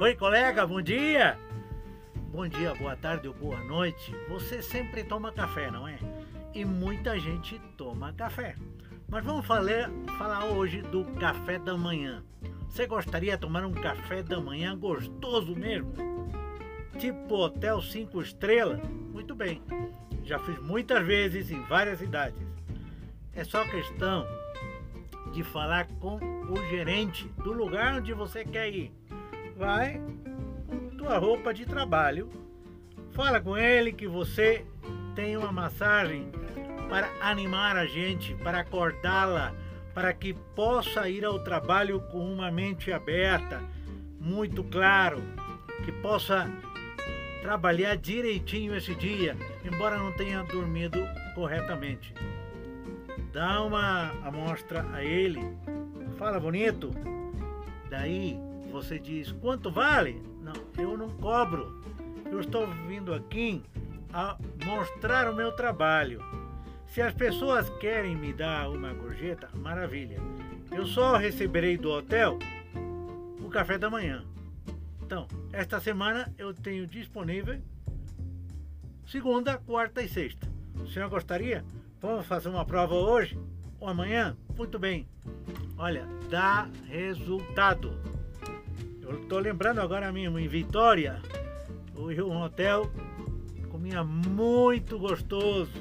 Oi, colega, bom dia! Bom dia, boa tarde ou boa noite. Você sempre toma café, não é? E muita gente toma café. Mas vamos falar, falar hoje do café da manhã. Você gostaria de tomar um café da manhã gostoso mesmo? Tipo hotel 5 estrelas? Muito bem. Já fiz muitas vezes em várias cidades. É só questão de falar com o gerente do lugar onde você quer ir. Vai com tua roupa de trabalho, fala com ele que você tem uma massagem para animar a gente, para acordá-la, para que possa ir ao trabalho com uma mente aberta, muito claro, que possa trabalhar direitinho esse dia, embora não tenha dormido corretamente. Dá uma amostra a ele, fala bonito, daí você diz quanto vale? Não, eu não cobro. Eu estou vindo aqui a mostrar o meu trabalho. Se as pessoas querem me dar uma gorjeta, maravilha. Eu só receberei do hotel o café da manhã. Então, esta semana eu tenho disponível segunda, quarta e sexta. O senhor gostaria? Vamos fazer uma prova hoje ou amanhã? Muito bem. Olha, dá resultado. Eu estou lembrando agora mesmo, em Vitória, um hotel comia muito gostoso.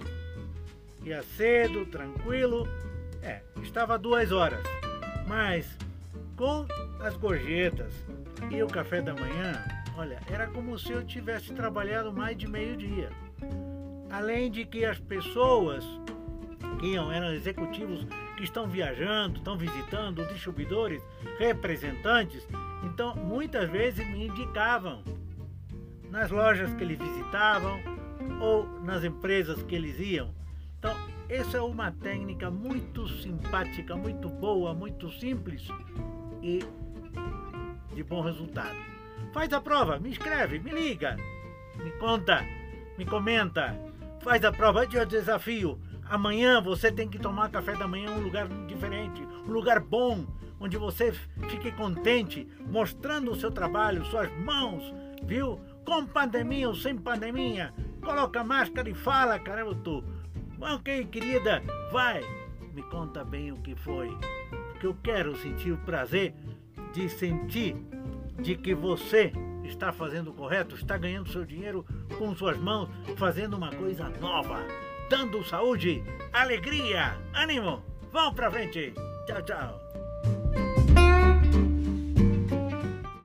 Ia cedo, tranquilo. É, estava duas horas. Mas com as gorjetas e o café da manhã, olha, era como se eu tivesse trabalhado mais de meio-dia. Além de que as pessoas que iam eram executivos que estão viajando, estão visitando, distribuidores, representantes, então, muitas vezes me indicavam nas lojas que eles visitavam ou nas empresas que eles iam. Então, essa é uma técnica muito simpática, muito boa, muito simples e de bom resultado. Faz a prova, me escreve, me liga, me conta, me comenta. Faz a prova de desafio. Amanhã você tem que tomar café da manhã em um lugar diferente, um lugar bom, onde você fique contente, mostrando o seu trabalho, suas mãos, viu? Com pandemia ou sem pandemia, coloca máscara e fala, tu. Ok, querida, vai, me conta bem o que foi. Porque eu quero sentir o prazer de sentir de que você está fazendo o correto, está ganhando seu dinheiro com suas mãos, fazendo uma coisa nova, dando saúde, alegria, ânimo. Vamos pra frente. Tchau, tchau.